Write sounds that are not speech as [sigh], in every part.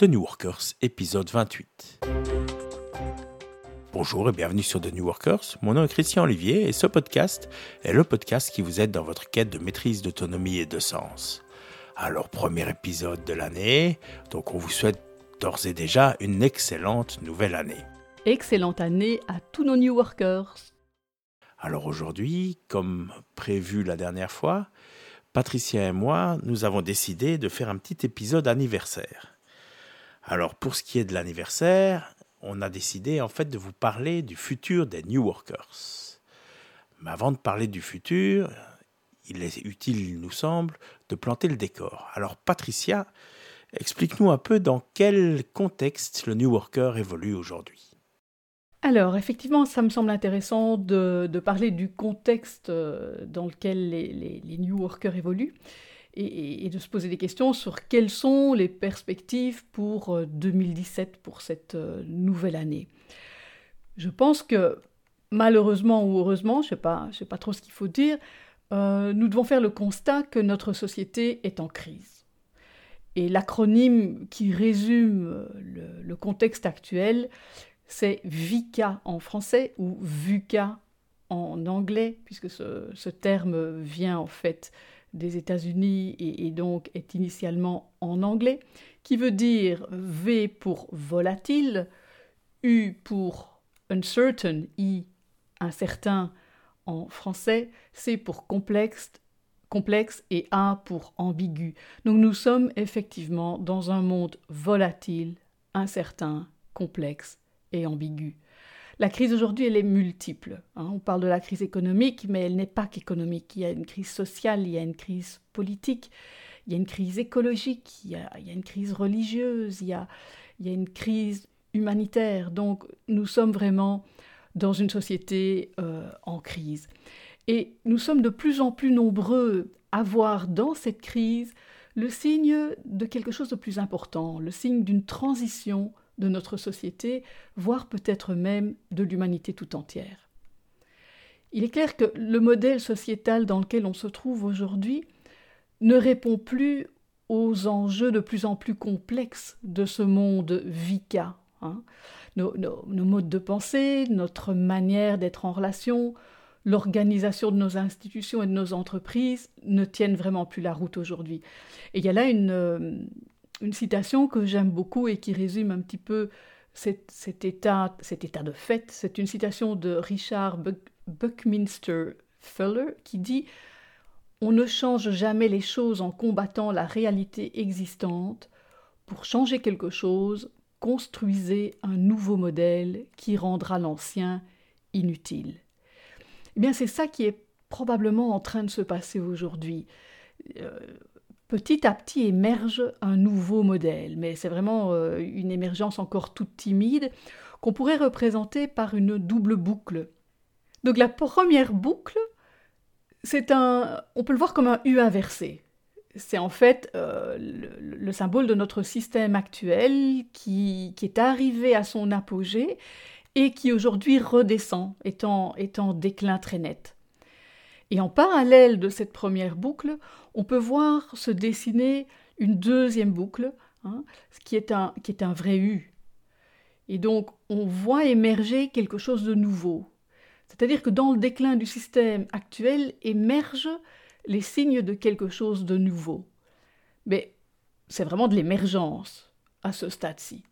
The New Workers, épisode 28. Bonjour et bienvenue sur The New Workers. Mon nom est Christian Olivier et ce podcast est le podcast qui vous aide dans votre quête de maîtrise d'autonomie et de sens. Alors, premier épisode de l'année, donc on vous souhaite d'ores et déjà une excellente nouvelle année. Excellente année à tous nos New Workers. Alors aujourd'hui, comme prévu la dernière fois, Patricia et moi, nous avons décidé de faire un petit épisode anniversaire. Alors pour ce qui est de l'anniversaire, on a décidé en fait de vous parler du futur des New Workers. Mais avant de parler du futur, il est utile, il nous semble, de planter le décor. Alors Patricia, explique-nous un peu dans quel contexte le New Worker évolue aujourd'hui. Alors, effectivement, ça me semble intéressant de, parler du contexte euh, dans lequel les New Workers évoluent et, de se poser des questions sur quelles sont les perspectives pour 2017, euh, pour cette euh, nouvelle année. Je pense que malheureusement ou heureusement, je ne sais, pas, sais pas trop ce qu'il faut dire, euh, nous devons faire le constat que notre société est en crise. Et l'acronyme qui résume le, contexte actuel, c'est VICA en français ou VUCA en anglais, puisque ce, ce terme vient en fait des États-Unis et, donc est initialement en anglais, qui veut dire V pour volatile, U pour uncertain, I incertain en français, C pour complexe, complexe et A pour ambigu. Donc nous sommes effectivement dans un monde volatile, incertain, complexe et ambigu. La crise aujourd'hui, elle est multiple. Hein. On parle de la crise économique, mais elle n'est pas qu'économique. Il y a une crise sociale, il y a une crise politique, il y a une crise écologique, il y a, une crise religieuse, il y a, une crise humanitaire. Donc nous sommes vraiment dans une société euh, en crise. Et nous sommes de plus en plus nombreux à voir dans cette crise le signe de quelque chose de plus important, le signe d'une transition de notre société, voire peut-être même de l'humanité tout entière. Il est clair que le modèle sociétal dans lequel on se trouve aujourd'hui ne répond plus aux enjeux de plus en plus complexes de ce monde VICA. Hein. Nos, nos, modes de pensée, notre manière d'être en relation, l'organisation de nos institutions et de nos entreprises ne tiennent vraiment plus la route aujourd'hui. Et il y a là une, euh, une citation que j'aime beaucoup et qui résume un petit peu cet, état, cet état de fait. C'est une citation de Richard Buckminster Fuller qui dit On ne change jamais les choses en combattant la réalité existante. Pour changer quelque chose, construisez un nouveau modèle qui rendra l'ancien inutile. Eh bien, c'est ça qui est probablement en train de se passer aujourd'hui. Euh, petit à petit émerge un nouveau modèle, mais c'est vraiment euh, une émergence encore toute timide qu'on pourrait représenter par une double boucle. Donc la première boucle, c'est un, on peut le voir comme un U inversé. C'est en fait euh, le, symbole de notre système actuel qui, est arrivé à son apogée et qui aujourd'hui redescend, étant en déclin très net. Et en parallèle de cette première boucle, on peut voir se dessiner une deuxième boucle, hein, qui, est un, vrai U. Et donc, on voit émerger quelque chose de nouveau. C'est-à-dire que dans le déclin du système actuel émergent les signes de quelque chose de nouveau. Mais c'est vraiment de l'émergence à ce stade-ci.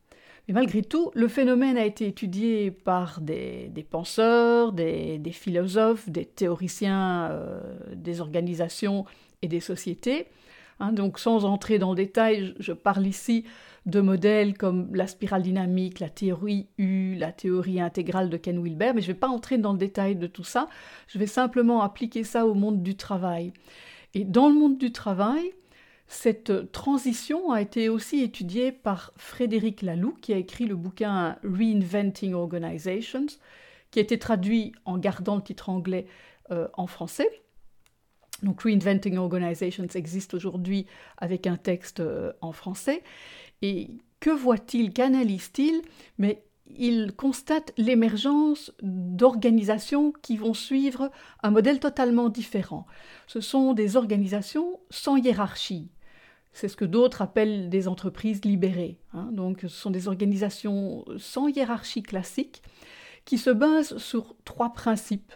Mais malgré tout, le phénomène a été étudié par des, penseurs, des, philosophes, des théoriciens euh, des organisations des sociétés. Hein, donc sans entrer dans le détail, je, parle ici de modèles comme la spirale dynamique, la théorie U, la théorie intégrale de Ken Wilber, mais je ne vais pas entrer dans le détail de tout ça, je vais simplement appliquer ça au monde du travail. Et dans le monde du travail, cette transition a été aussi étudiée par Frédéric Laloux, qui a écrit le bouquin Reinventing Organizations, qui a été traduit en gardant le titre anglais euh, en français. Donc Reinventing Organizations existe aujourd'hui avec un texte euh, en français. Et que voit-il, qu'analyse-t-il? Mais il constate l'émergence d'organisations qui vont suivre un modèle totalement différent. Ce sont des organisations sans hiérarchie, C'est ce que d'autres appellent des entreprises libérées. Hein. Donc, ce sont des organisations sans hiérarchie classique qui se basent sur trois principes.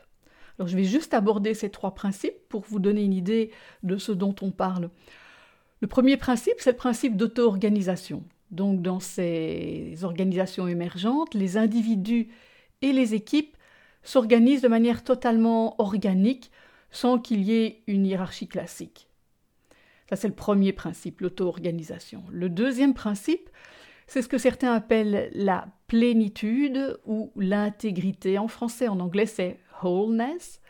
Je vais juste aborder ces trois principes pour vous donner une idée de ce dont on parle. Le premier principe, c'est le principe d'auto-organisation. Donc, dans ces organisations émergentes, les individus et les équipes s'organisent de manière totalement organique sans qu'il y ait une hiérarchie classique. Ça, c'est le premier principe, l'auto-organisation. Le deuxième principe, c'est ce que certains appellent la plénitude ou l'intégrité. En français, en anglais, c'est wholeness.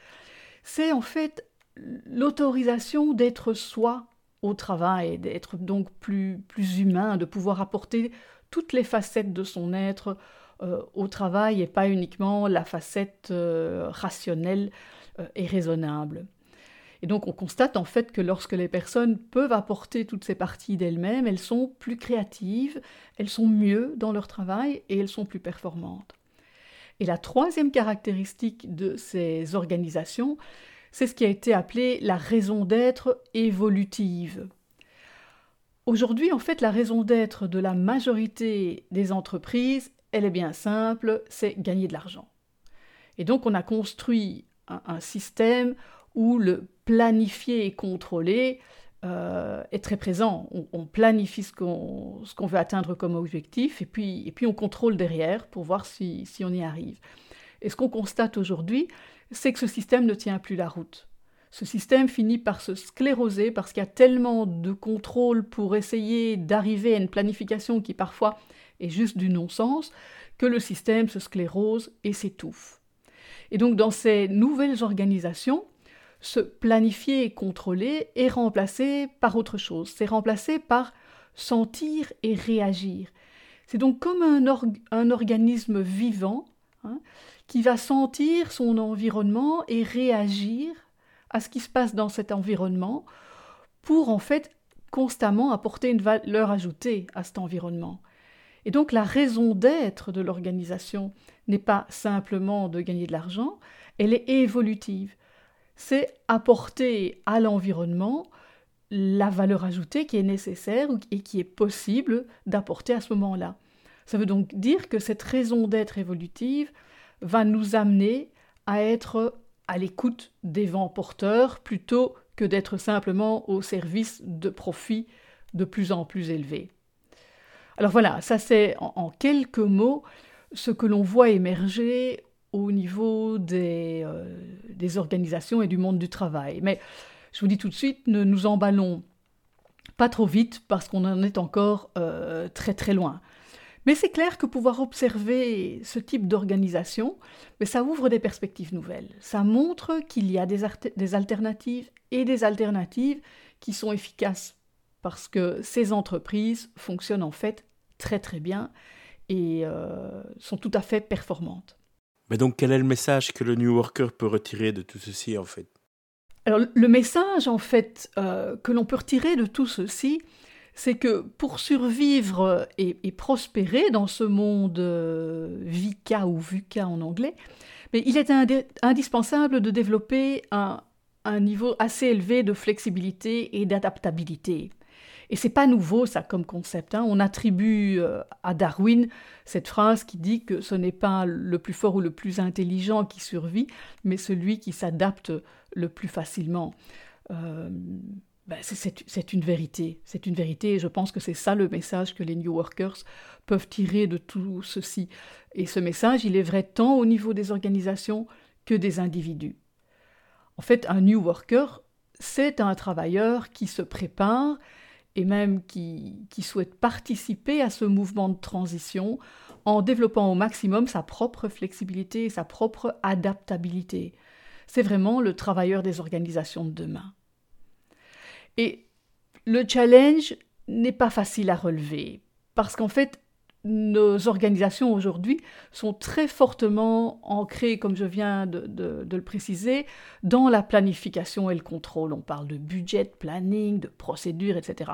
C'est en fait l'autorisation d'être soi au travail, d'être donc plus, plus humain, de pouvoir apporter toutes les facettes de son être euh, au travail et pas uniquement la facette euh, rationnelle euh, et raisonnable. Et donc on constate en fait que lorsque les personnes peuvent apporter toutes ces parties d'elles-mêmes, elles sont plus créatives, elles sont mieux dans leur travail et elles sont plus performantes. Et la troisième caractéristique de ces organisations, c'est ce qui a été appelé la raison d'être évolutive. Aujourd'hui, en fait, la raison d'être de la majorité des entreprises, elle est bien simple, c'est gagner de l'argent. Et donc on a construit un, système où le planifier et contrôler euh, est très présent. On, planifie ce qu'on veut atteindre comme objectif et puis, on contrôle derrière pour voir si, si on y arrive. Et ce qu'on constate aujourd'hui, c'est que ce système ne tient plus la route. Ce système finit par se scléroser parce qu'il y a tellement de contrôle pour essayer d'arriver à une planification qui parfois est juste du non-sens que le système se sclérose et s'étouffe. Et donc dans ces nouvelles organisations, ce planifier et contrôler est remplacé par autre chose. C'est remplacé par sentir et réagir. C'est donc comme un, organisme vivant hein, qui va sentir son environnement et réagir à ce qui se passe dans cet environnement pour en fait constamment apporter une valeur ajoutée à cet environnement. Et donc la raison d'être de l'organisation n'est pas simplement de gagner de l'argent, elle est évolutive. C'est apporter à l'environnement la valeur ajoutée qui est nécessaire et qui est possible d'apporter à ce moment-là. Ça veut donc dire que cette raison d'être évolutive va nous amener à être à l'écoute des vents porteurs plutôt que d'être simplement au service de profits de plus en plus élevés. Alors voilà, ça c'est en, quelques mots ce que l'on voit émerger au niveau des, euh, des, organisations et du monde du travail. Mais je vous dis tout de suite, ne nous emballons pas trop vite parce qu'on en est encore euh, très très loin. Mais c'est clair que pouvoir observer ce type d'organisation, ça ouvre des perspectives nouvelles. Ça montre qu'il y a des, des, alternatives et des alternatives qui sont efficaces parce que ces entreprises fonctionnent en fait très très bien et euh, sont tout à fait performantes. Mais donc quel est le message que le New Worker peut retirer de tout ceci en fait? Alors le message en fait euh, que l'on peut retirer de tout ceci, c'est que pour survivre et, prospérer dans ce monde euh, ou VUCA en anglais, mais il est indispensable de développer un, niveau assez élevé de flexibilité et d'adaptabilité. Et c'est pas nouveau ça comme concept. Hein. On attribue euh, à Darwin cette phrase qui dit que ce n'est pas le plus fort ou le plus intelligent qui survit, mais celui qui s'adapte le plus facilement. Euh, ben, c'est une vérité. C'est une vérité et je pense que c'est ça le message que les New Workers peuvent tirer de tout ceci. Et ce message, il est vrai tant au niveau des organisations que des individus. En fait, un New Worker, c'est un travailleur qui se prépare et même qui, qui souhaite participer à ce mouvement de transition en développant au maximum sa propre flexibilité et sa propre adaptabilité. C'est vraiment le travailleur des organisations de demain. Et le challenge n'est pas facile à relever, parce qu'en fait, nos organisations aujourd'hui sont très fortement ancrées, comme je viens de, le préciser, dans la planification et le contrôle. On parle de budget, planning, de procédures, etc.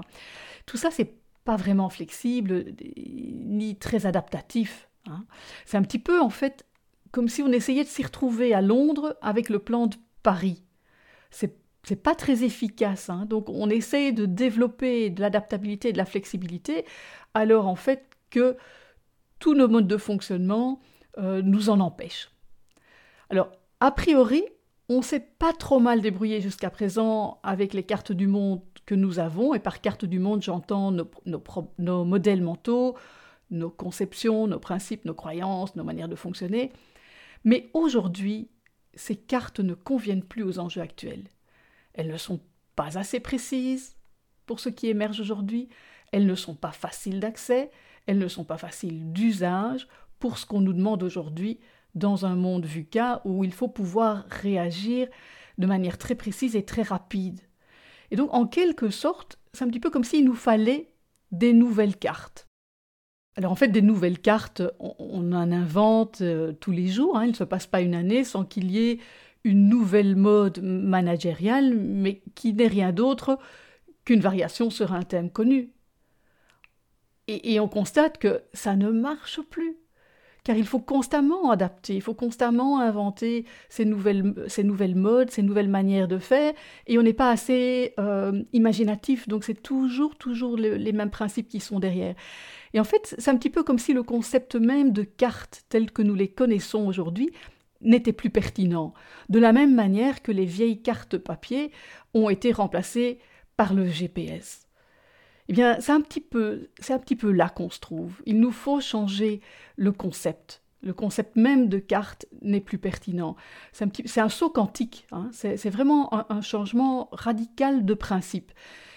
Tout ça, c'est pas vraiment flexible ni très adaptatif. Hein. C'est un petit peu, en fait, comme si on essayait de s'y retrouver à Londres avec le plan de Paris. C'est c'est pas très efficace. Hein. Donc on essaye de développer de l'adaptabilité et de la flexibilité, alors en fait que tous nos modes de fonctionnement euh, nous en empêchent. Alors, a priori, on s'est pas trop mal débrouillé jusqu'à présent avec les cartes du monde que nous avons, et par carte du monde, j'entends nos, modèles mentaux, nos conceptions, nos principes, nos croyances, nos manières de fonctionner. Mais aujourd'hui, ces cartes ne conviennent plus aux enjeux actuels. Elles ne sont pas assez précises pour ce qui émerge aujourd'hui, elles ne sont pas faciles d'accès, elles ne sont pas faciles d'usage pour ce qu'on nous demande aujourd'hui dans un monde VUCA où il faut pouvoir réagir de manière très précise et très rapide. Et donc, en quelque sorte, c'est un petit peu comme s'il nous fallait des nouvelles cartes. Alors, en fait, des nouvelles cartes, on, en invente euh, tous les jours. Hein. il ne se passe pas une année sans qu'il y ait une nouvelle mode managériale, mais qui n'est rien d'autre qu'une variation sur un thème connu. Et on constate que ça ne marche plus car il faut constamment adapter, il faut constamment inventer ces nouvelles, ces nouvelles modes, ces nouvelles manières de faire, et on n'est pas assez euh, imaginatif, donc c'est toujours, toujours les mêmes principes qui sont derrière. Et en fait, c'est un petit peu comme si le concept même de cartes telles que nous les connaissons aujourd'hui n'était plus pertinent, de la même manière que les vieilles cartes papier ont été remplacées par le GPS. Eh bien, c'est un petit peu, un petit peu là qu'on se trouve. Il nous faut changer le concept. Le concept même de carte n'est plus pertinent. C'est un, petit, c'est un saut quantique. Hein. C'est, vraiment un, un, changement radical de principe.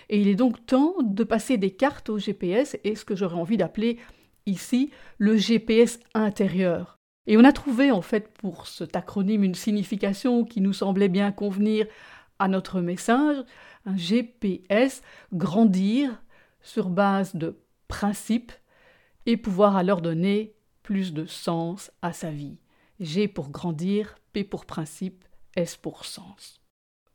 Et il est donc temps de passer des cartes au GPS et ce que j'aurais envie d'appeler ici le GPS intérieur. Et on a trouvé en fait pour cet acronyme une signification qui nous semblait bien convenir à notre message, un GPS, grandir, sur base de principes et pouvoir alors donner plus de sens à sa vie. G pour grandir, P pour principe, S pour sens.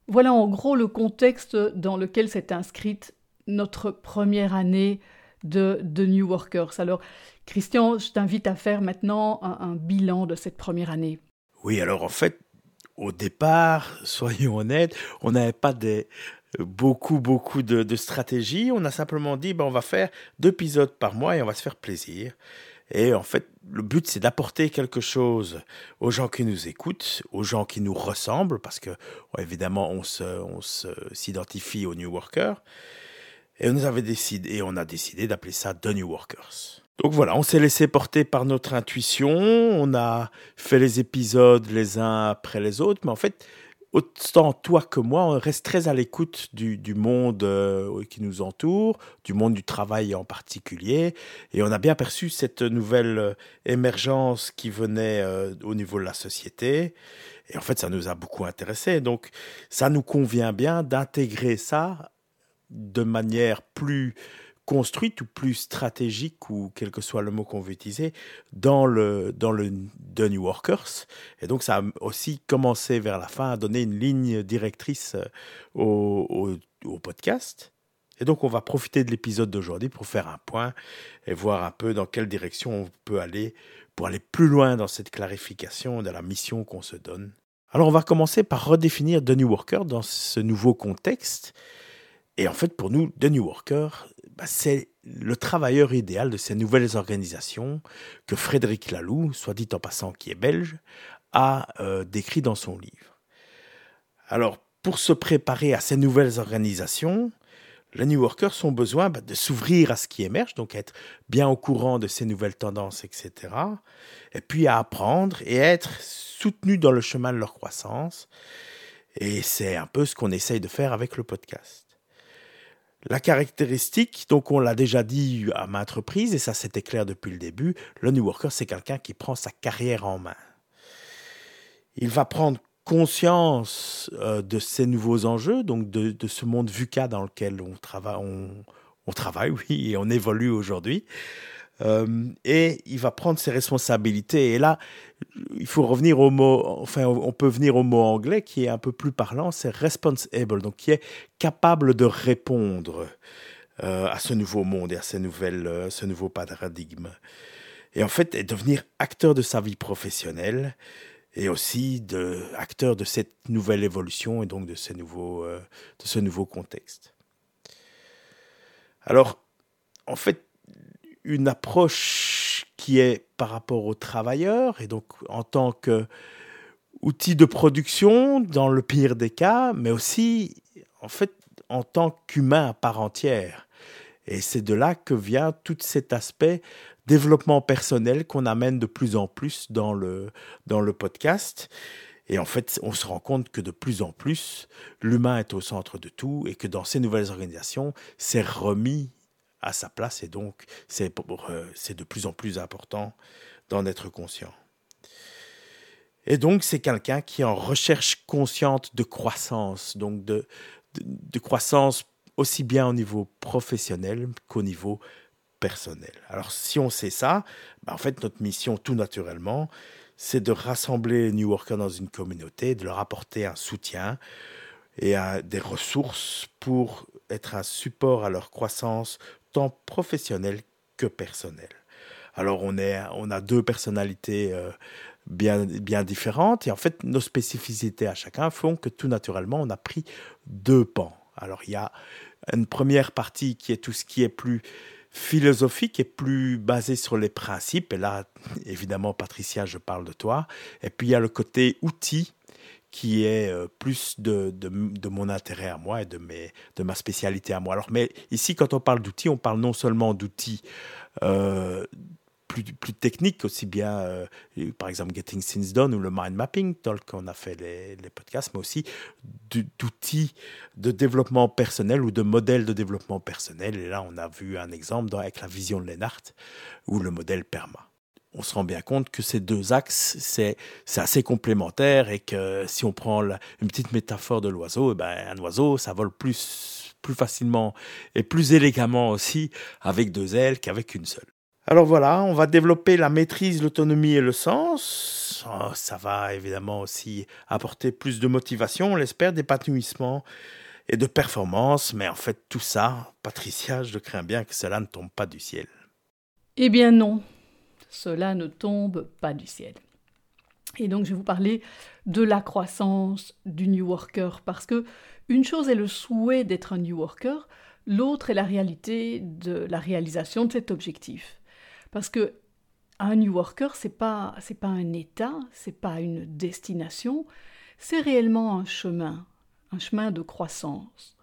Voilà en gros le contexte dans lequel s'est inscrite notre première année de, New Workers. Alors, Christian, je t'invite à faire maintenant un, un bilan de cette première année. Oui, alors en fait, au départ, [laughs] soyons honnêtes, on n'avait pas des, beaucoup, beaucoup de, de stratégies. On a simplement dit, ben, on va faire deux épisodes par mois et on va se faire plaisir. Et en fait, le but, c'est d'apporter quelque chose aux gens qui nous écoutent, aux gens qui nous ressemblent, parce que, évidemment, on se, on s'identifie aux New Workers. Et on avait décidé, et on a décidé d'appeler ça The New Workers. Donc voilà, on s'est laissé porter par notre intuition, on a fait les épisodes les uns après les autres, mais en fait, autant toi que moi, on reste très à l'écoute du, monde euh, qui nous entoure, du monde du travail en particulier, et on a bien perçu cette nouvelle euh, émergence qui venait euh, au niveau de la société, et en fait, ça nous a beaucoup intéressé. Donc, ça nous convient bien d'intégrer ça de manière plus construite ou plus stratégique ou quel que soit le mot qu'on veut utiliser dans le dans le The New Workers et donc ça a aussi commencé vers la fin à donner une ligne directrice euh, au, au, podcast et donc on va profiter de l'épisode d'aujourd'hui pour faire un point et voir un peu dans quelle direction on peut aller pour aller plus loin dans cette clarification de la mission qu'on se donne. Alors on va commencer par redéfinir The New Worker dans ce nouveau contexte. Et en fait, pour nous, The New Worker, bah, c'est le travailleur idéal de ces nouvelles organisations que Frédéric Laloux, soit dit en passant qui est belge, a euh, décrit dans son livre. Alors, pour se préparer à ces nouvelles organisations, les New Workers ont besoin bah, de s'ouvrir à ce qui émerge, donc être bien au courant de ces nouvelles tendances, etc. Et puis à apprendre et être soutenus dans le chemin de leur croissance. Et c'est un peu ce qu'on essaye de faire avec le podcast. La caractéristique, donc on l'a déjà dit à maintes reprises, et ça c'était clair depuis le début, le New Worker c'est quelqu'un qui prend sa carrière en main. Il va prendre conscience euh, de ces nouveaux enjeux, donc de, ce monde VUCA dans lequel on travaille, on travaille, [laughs] oui, et on évolue aujourd'hui. Euh, et il va prendre ses responsabilités. Et là, il faut revenir au mot, enfin, on peut venir au mot anglais qui est un peu plus parlant, c'est responsible, donc qui est capable de répondre euh, à ce nouveau monde et à ces nouvelles, euh, ce nouveau paradigme. Et en fait, devenir acteur de sa vie professionnelle et aussi de, acteur de cette nouvelle évolution et donc de, ces nouveaux, de ce nouveau contexte. Alors, en fait, une approche qui est par rapport aux travailleurs et donc en tant que outil de production dans le pire des cas, mais aussi en fait en tant qu'humain à part entière. Et c'est de là que vient tout cet aspect développement personnel qu'on amène de plus en plus dans le, dans le podcast. Et en fait, on se rend compte que de plus en plus, l'humain est au centre de tout et que dans ces nouvelles organisations, c'est remis à sa place et donc c'est euh, de plus en plus important d'en être conscient. Et donc c'est quelqu'un qui est en recherche consciente de croissance, donc de, de, croissance aussi bien au niveau professionnel qu'au niveau personnel. Alors si on sait ça, ben, en fait notre mission tout naturellement, c'est de rassembler les New Workers dans une communauté, de leur apporter un soutien et des ressources pour être un support à leur croissance tant professionnelle que personnelle. Alors on, est, on a deux personnalités euh, bien, bien différentes et en fait nos spécificités à chacun font que tout naturellement on a pris deux pans. Alors il y a une première partie qui est tout ce qui est plus philosophique et plus basé sur les principes. Et là, évidemment, Patricia, je parle de toi. Et puis il y a le côté outil qui est euh, plus de, de, mon intérêt à moi et de, mes, de ma spécialité à moi. Alors, mais ici, quand on parle d'outils, on parle non seulement d'outils euh, plus, plus techniques, aussi bien, euh, par exemple, Getting Things Done ou le Mind Mapping, tel qu'on a fait les, les, podcasts, mais aussi d'outils de développement personnel ou de modèles de développement personnel. Et là, on a vu un exemple dans, avec la vision de Lennart ou le modèle PERMA on se rend bien compte que ces deux axes, c'est assez complémentaire et que si on prend une petite métaphore de l'oiseau, eh ben, un oiseau, ça vole plus, plus facilement et plus élégamment aussi avec deux ailes qu'avec une seule. Alors voilà, on va développer la maîtrise, l'autonomie et le sens. Oh, ça va évidemment aussi apporter plus de motivation, on l'espère, d'épanouissement et de performance. Mais en fait, tout ça, Patricia, je crains bien que cela ne tombe pas du ciel. Eh bien non, cela ne tombe pas du ciel. Et donc je vais vous parler de la croissance du New Worker parce que une chose est le souhait d'être un New Worker, l'autre est la réalité de la réalisation de cet objectif. Parce que un New Worker, c'est pas pas un état, c'est pas une destination, c'est réellement un chemin, un chemin de croissance.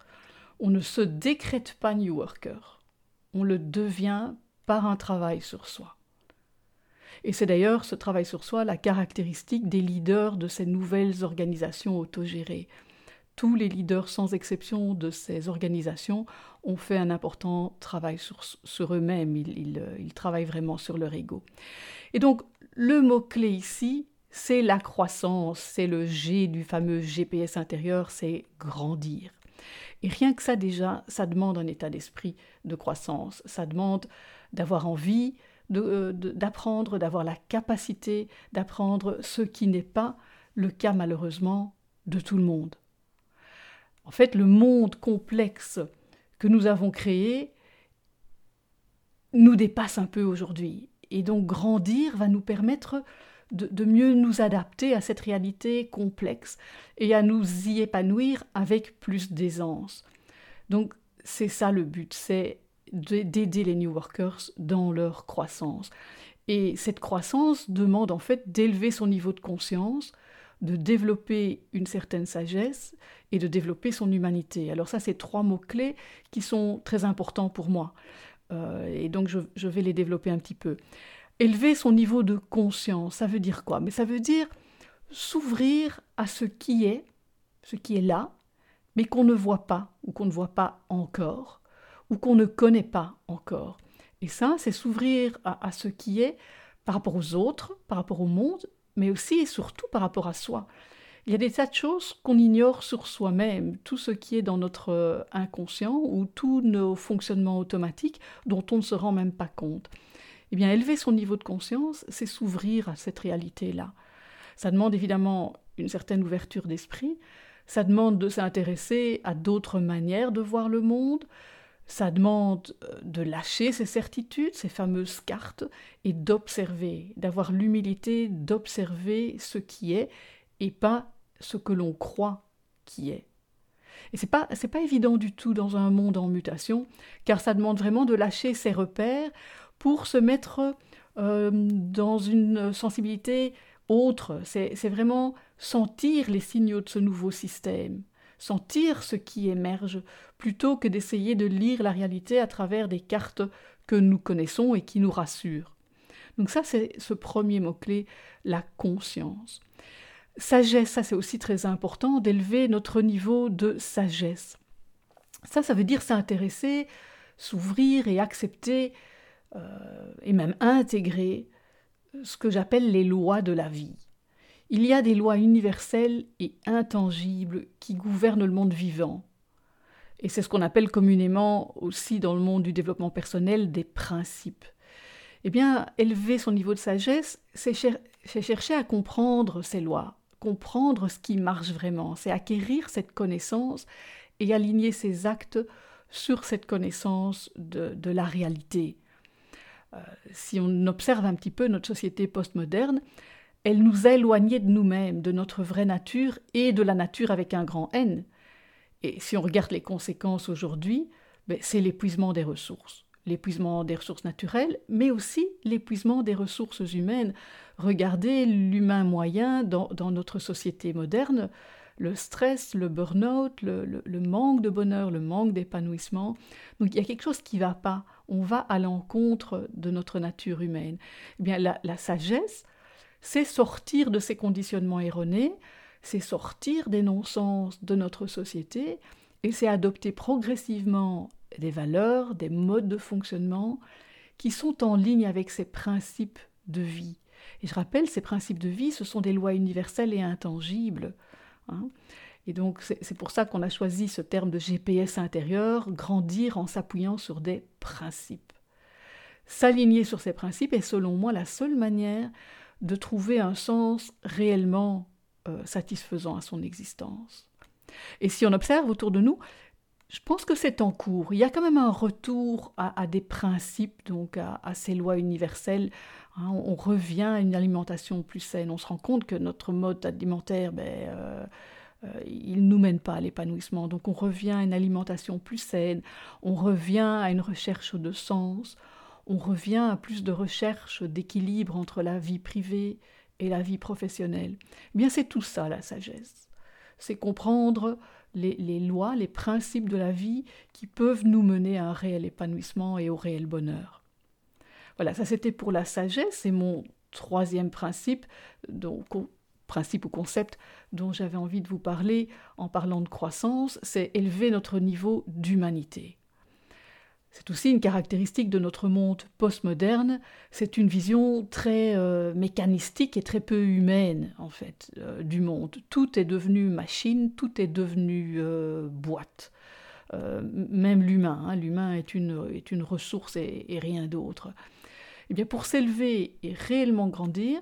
On ne se décrète pas New Worker, on le devient par un travail sur soi. Et c'est d'ailleurs ce travail sur soi la caractéristique des leaders de ces nouvelles organisations autogérées. Tous les leaders, sans exception de ces organisations, ont fait un important travail sur, eux-mêmes. Ils, euh, ils, travaillent vraiment sur leur ego. Et donc, le mot-clé ici, c'est la croissance, c'est le G du fameux GPS intérieur, c'est grandir. Et rien que ça déjà, ça demande un état d'esprit de croissance, ça demande d'avoir envie, d'apprendre, d'avoir la capacité d'apprendre ce qui n'est pas le cas malheureusement de tout le monde. En fait, le monde complexe que nous avons créé nous dépasse un peu aujourd'hui. Et donc grandir va nous permettre de, de, mieux nous adapter à cette réalité complexe et à nous y épanouir avec plus d'aisance. Donc c'est ça le but, c'est d'aider les New Workers dans leur croissance. Et cette croissance demande en fait d'élever son niveau de conscience, de développer une certaine sagesse et de développer son humanité. Alors ça, c'est trois mots-clés qui sont très importants pour moi. Euh, et donc, je, je, vais les développer un petit peu. Élever son niveau de conscience, ça veut dire quoi? Mais ça veut dire s'ouvrir à ce qui est, ce qui est là, mais qu'on ne voit pas ou qu'on ne voit pas encore ou qu'on ne connaît pas encore. Et ça, c'est s'ouvrir à, ce qui est par rapport aux autres, par rapport au monde, mais aussi et surtout par rapport à soi. Il y a des tas de choses qu'on ignore sur soi-même, tout ce qui est dans notre euh, inconscient ou tous nos fonctionnements automatiques dont on ne se rend même pas compte. Eh bien, élever son niveau de conscience, c'est s'ouvrir à cette réalité-là. Ça demande évidemment une certaine ouverture d'esprit, ça demande de s'intéresser à d'autres manières de voir le monde, Ça demande euh, de lâcher ses certitudes, ces fameuses cartes, et d'observer, d'avoir l'humilité d'observer ce qui est et pas ce que l'on croit qui est. Et c'est pas pas évident du tout dans un monde en mutation, car ça demande vraiment de lâcher ses repères pour se mettre euh, dans une sensibilité autre. C'est vraiment sentir les signaux de ce nouveau système sentir ce qui émerge, plutôt que d'essayer de lire la réalité à travers des cartes que nous connaissons et qui nous rassurent. Donc ça, c'est ce premier mot-clé, la conscience. Sagesse, ça c'est aussi très important, d'élever notre niveau de sagesse. Ça, ça veut dire s'intéresser, s'ouvrir et accepter, euh, et même intégrer ce que j'appelle les lois de la vie. Il y a des lois universelles et intangibles qui gouvernent le monde vivant. Et c'est ce qu'on appelle communément aussi dans le monde du développement personnel des principes. Eh bien, élever son niveau de sagesse, c'est chercher à comprendre ces lois, comprendre ce qui marche vraiment, c'est acquérir cette connaissance et aligner ses actes sur cette connaissance de, la réalité. Euh, si on observe un petit peu notre société postmoderne, elle nous a éloignés de nous-mêmes, de notre vraie nature et de la nature avec un grand N. Et si on regarde les conséquences aujourd'hui, ben, c'est l'épuisement des ressources. L'épuisement des ressources naturelles, mais aussi l'épuisement des ressources humaines. Regardez l'humain moyen dans, notre société moderne, le stress, le burn-out, le, manque de bonheur, le manque d'épanouissement. Donc il y a quelque chose qui ne va pas. On va à l'encontre de notre nature humaine. Eh bien, la sagesse, c'est sortir de ces conditionnements erronés, c'est sortir des non-sens de notre société, et c'est adopter progressivement des valeurs, des modes de fonctionnement qui sont en ligne avec ces principes de vie. Et je rappelle, ces principes de vie, ce sont des lois universelles et intangibles. Hein. Et donc c'est pour ça qu'on a choisi ce terme de GPS intérieur, grandir en s'appuyant sur des principes. S'aligner sur ces principes est selon moi la seule manière de trouver un sens réellement euh, satisfaisant à son existence. Et si on observe autour de nous, je pense que c'est en cours. Il y a quand même un retour à, des principes, donc à, ces lois universelles. Hein. on, revient à une alimentation plus saine. On se rend compte que notre mode alimentaire, ben, euh, euh, il ne nous mène pas à l'épanouissement. Donc on revient à une alimentation plus saine. On revient à une recherche de sens on revient à plus de recherche d'équilibre entre la vie privée et la vie professionnelle. Eh bien, c'est tout ça la sagesse. C'est comprendre les, lois, les principes de la vie qui peuvent nous mener à un réel épanouissement et au réel bonheur. Voilà, ça c'était pour la sagesse et mon troisième principe, donc principe ou concept dont j'avais envie de vous parler en parlant de croissance, c'est élever notre niveau d'humanité. C'est aussi une caractéristique de notre monde postmoderne, c'est une vision très euh, mécanistique et très peu humaine, en fait, euh, du monde. Tout est devenu machine, tout est devenu euh, boîte. même l'humain, hein. l'humain est une, est une ressource et, rien d'autre. Eh bien, pour s'élever et réellement grandir,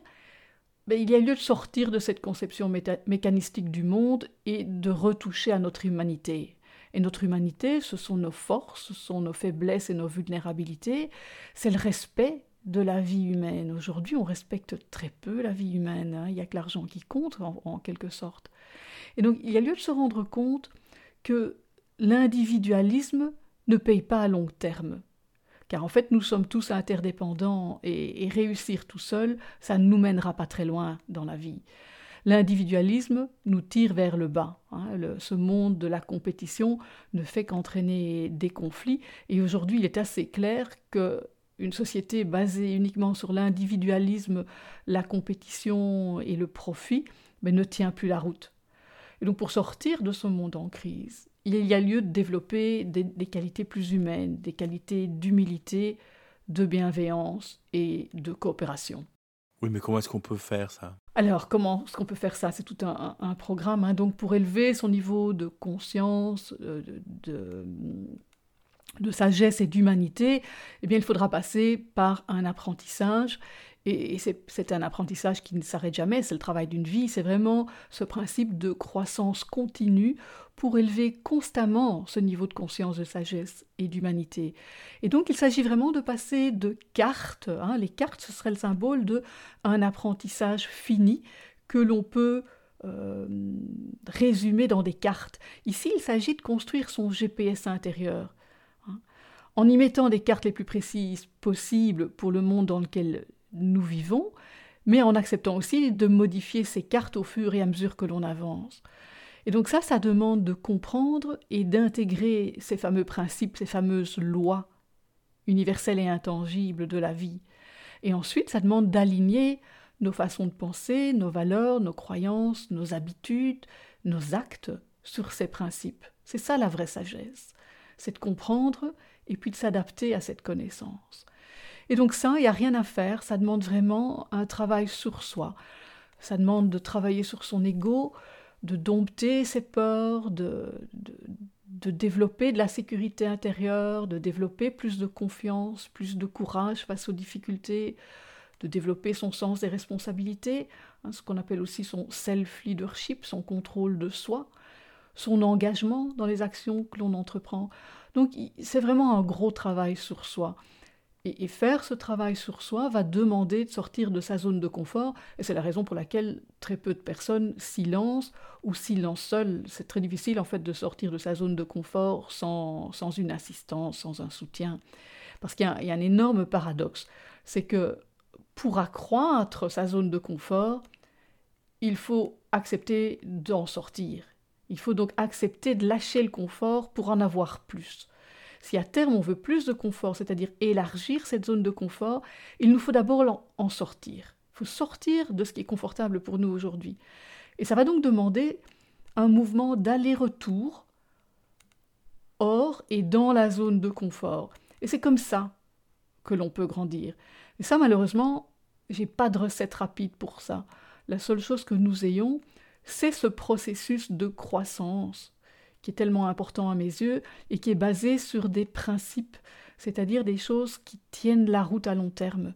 ben, il y a lieu de sortir de cette conception mécanistique du monde et de retoucher à notre humanité, et notre humanité, ce sont nos forces, ce sont nos faiblesses et nos vulnérabilités, c'est le respect de la vie humaine. Aujourd'hui, on respecte très peu la vie humaine, hein. il n'y a que l'argent qui compte en, quelque sorte. Et donc, il y a lieu de se rendre compte que l'individualisme ne paye pas à long terme. Car en fait, nous sommes tous interdépendants et réussir tout seul, ça ne nous mènera pas très loin dans la vie. L'individualisme nous tire vers le bas. Hein. ce monde de la compétition ne fait qu'entraîner des conflits. Et aujourd'hui, il est assez clair que une société basée uniquement sur l'individualisme, la compétition et le profit mais ne tient plus la route. Et donc pour sortir de ce monde en crise, il y a lieu de développer des qualités plus humaines, des qualités d'humilité, de bienveillance et de coopération. Oui, mais comment est-ce qu'on peut faire ça? Alors, comment est-ce qu'on peut faire ça? C'est tout un, programme. Hein. donc, pour élever son niveau de conscience, euh, de, sagesse et d'humanité, eh bien, il faudra passer par un apprentissage. Et c'est un apprentissage qui ne s'arrête jamais, c'est le travail d'une vie, c'est vraiment ce principe de croissance continue pour élever constamment ce niveau de conscience, de sagesse et d'humanité. Et donc il s'agit vraiment de passer de cartes, hein, les cartes ce serait le symbole de un apprentissage fini que l'on peut euh, résumer dans des cartes. Ici il s'agit de construire son GPS intérieur en y mettant des cartes les plus précises possibles pour le monde dans lequel nous vivons, mais en acceptant aussi de modifier ces cartes au fur et à mesure que l'on avance. Et donc ça, ça demande de comprendre et d'intégrer ces fameux principes, ces fameuses lois universelles et intangibles de la vie. Et ensuite, ça demande d'aligner nos façons de penser, nos valeurs, nos croyances, nos habitudes, nos actes sur ces principes. C'est ça la vraie sagesse. C'est de comprendre et puis de s'adapter à cette connaissance. Et donc ça, il n'y a rien à faire, ça demande vraiment un travail sur soi. Ça demande de travailler sur son ego, de dompter ses peurs, de, de, développer de la sécurité intérieure, de développer plus de confiance, plus de courage face aux difficultés, de développer son sens des responsabilités, hein, ce qu'on appelle aussi son self-leadership, son contrôle de soi, son engagement dans les actions que l'on entreprend. Donc c'est vraiment un gros travail sur soi. Et, faire ce travail sur soi va demander de sortir de sa zone de confort, et c'est la raison pour laquelle très peu de personnes s'y lancent ou s'y lancent seules. C'est très difficile en fait de sortir de sa zone de confort sans, sans une assistance, sans un soutien. Parce qu'il y, y, a un énorme paradoxe, c'est que pour accroître sa zone de confort, il faut accepter d'en sortir. Il faut donc accepter de lâcher le confort pour en avoir plus. Si à terme on veut plus de confort, c'est-à-dire élargir cette zone de confort, il nous faut d'abord en sortir. Il faut sortir de ce qui est confortable pour nous aujourd'hui. Et ça va donc demander un mouvement d'aller-retour hors et dans la zone de confort. Et c'est comme ça que l'on peut grandir. Et ça, malheureusement, j'ai pas de recette rapide pour ça. La seule chose que nous ayons, c'est ce processus de croissance qui est tellement important à mes yeux et qui est basé sur des principes, c'est-à-dire des choses qui tiennent la route à long terme.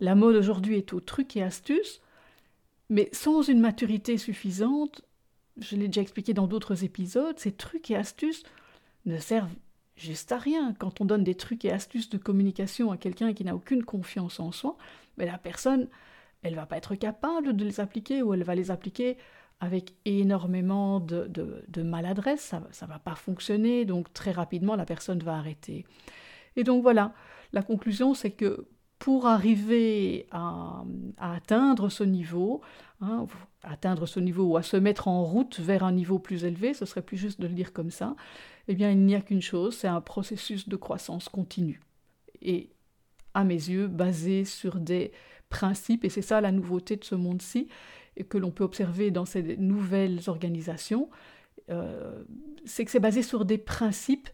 La mode aujourd'hui est au truc et astuce, mais sans une maturité suffisante, je l'ai déjà expliqué dans d'autres épisodes, ces trucs et astuces ne servent juste à rien. Quand on donne des trucs et astuces de communication à quelqu'un qui n'a aucune confiance en soi, mais la personne, elle va pas être capable de les appliquer ou elle va les appliquer avec énormément de, maladresse, ça ne va pas fonctionner, donc très rapidement la personne va arrêter. Et donc voilà, la conclusion c'est que pour arriver à, atteindre ce niveau, hein, atteindre ce niveau ou à se mettre en route vers un niveau plus élevé, ce serait plus juste de le dire comme ça, eh bien il n'y a qu'une chose, c'est un processus de croissance continue. Et à mes yeux, basé sur des principes, et c'est ça la nouveauté de ce monde-ci, que l'on peut observer dans ces nouvelles organisations, euh, c'est que c'est basé sur des principes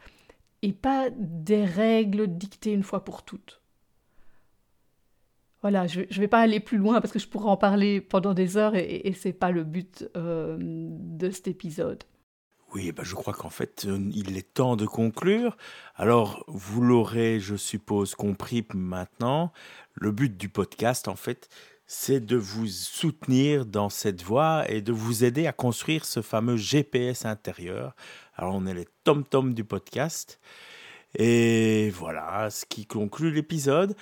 et pas des règles dictées une fois pour toutes. Voilà, je ne vais pas aller plus loin parce que je pourrais en parler pendant des heures et, et ce n'est pas le but euh, de cet épisode. Oui, ben je crois qu'en fait, euh, il est temps de conclure. Alors, vous l'aurez, je suppose, compris maintenant. Le but du podcast, en fait, c'est de vous soutenir dans cette voie et de vous aider à construire ce fameux GPS intérieur. Alors on est les tom-tom du podcast. Et voilà ce qui conclut l'épisode.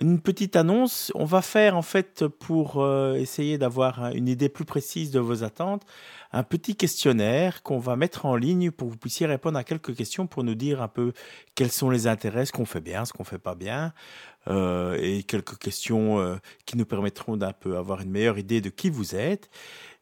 Une petite annonce, on va faire en fait pour euh, essayer d'avoir une idée plus précise de vos attentes, un petit questionnaire qu'on va mettre en ligne pour que vous puissiez répondre à quelques questions pour nous dire un peu quels sont les intérêts, ce qu'on fait bien, ce qu'on fait pas bien, et quelques questions euh, qui nous permettront d'un peu avoir une meilleure idée de qui vous êtes.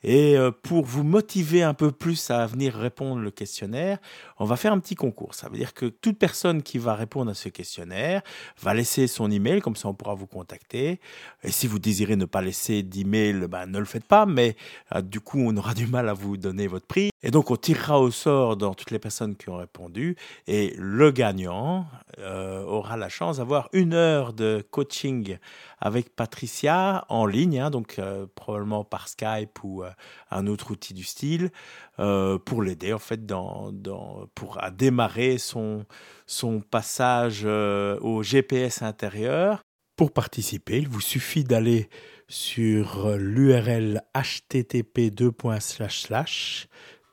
Et euh, pour vous motiver un peu plus à venir répondre le questionnaire, on va faire un petit concours. Ça veut dire que toute personne qui va répondre à ce questionnaire va laisser son email, comme ça on pourra vous contacter. Et si vous désirez ne pas laisser d'email, ben, ne le faites pas, mais du coup on aura du mal à vous donner votre prix. Et donc, on tirera au sort dans toutes les personnes qui ont répondu. Et le gagnant euh, aura la chance d'avoir une heure de coaching avec Patricia en ligne, hein, donc euh, probablement par Skype ou euh, un autre outil du style, pour l'aider en fait dans, dans, pour à démarrer son, son passage au GPS intérieur. Pour participer, il vous suffit d'aller sur l'URL http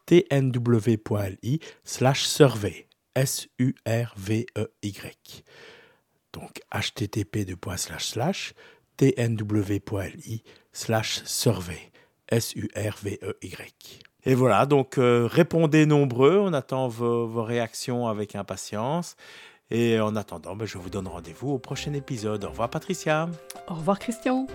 tnw.li slash survey. S-U-R-V-E-Y. Donc http tnw.li slash survey. S-U-R-V-E-Y. Et voilà, donc euh, répondez nombreux, on attend vos, réactions avec impatience. Et en attendant, ben, je vous donne rendez-vous au prochain épisode. Au revoir Patricia. Au revoir Christian.